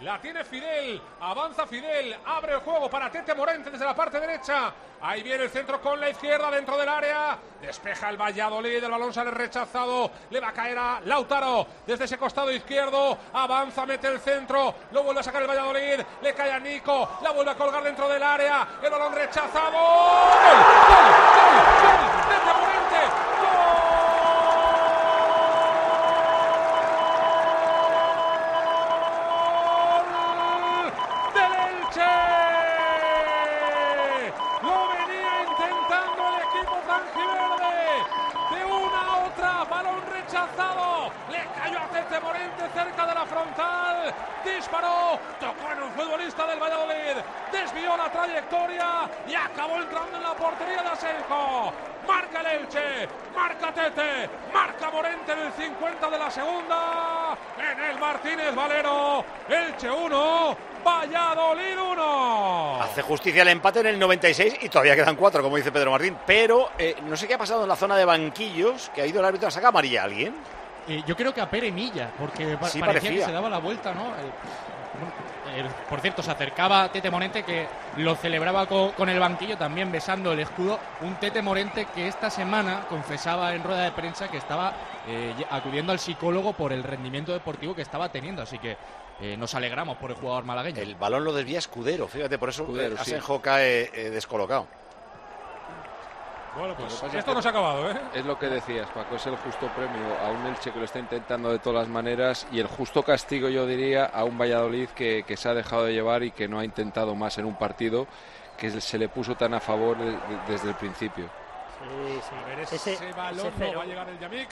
La tiene Fidel. Avanza Fidel. Abre el juego para Tete Morente desde la parte derecha. Ahí viene el centro con la izquierda dentro del área. Despeja el Valladolid. El balón sale rechazado. Le va a caer a Lautaro desde ese costado izquierdo. Avanza, mete el centro. Lo vuelve a sacar el Valladolid. Le cae a Nico. La vuelve a colgar dentro del área. El balón rechazado. ¡Gol! Cerca de la frontal, disparó, tocó en un futbolista del Valladolid, desvió la trayectoria y acabó entrando en la portería de Asenjo. Marca el Elche, marca Tete, marca Morente en el 50 de la segunda, en el Martínez Valero, Elche 1, Valladolid 1. Hace justicia el empate en el 96 y todavía quedan cuatro, como dice Pedro Martín. Pero eh, no sé qué ha pasado en la zona de banquillos, que ha ido el árbitro a sacar amarilla a alguien. Eh, yo creo que a Pere Milla, porque parecía, que se daba la vuelta, ¿no? Eh, por cierto, se acercaba Tete Morente que lo celebraba con, el banquillo, también besando el escudo. Un Tete Morente que esta semana confesaba en rueda de prensa que estaba eh, acudiendo al psicólogo por el rendimiento deportivo que estaba teniendo. Así que nos alegramos por el jugador malagueño. El balón lo desvía Escudero, fíjate, por eso Asenjo cae descolocado. Bueno, pues esto no se ha acabado, ¿eh? Es lo que decías, Paco, es el justo premio a un Elche que lo está intentando de todas las maneras y el justo castigo, yo diría, a un Valladolid que, se ha dejado de llevar y que no ha intentado más en un partido que se le puso tan a favor desde el principio. Sí, sí. Ese, ese balón no va a llegar el Yamik.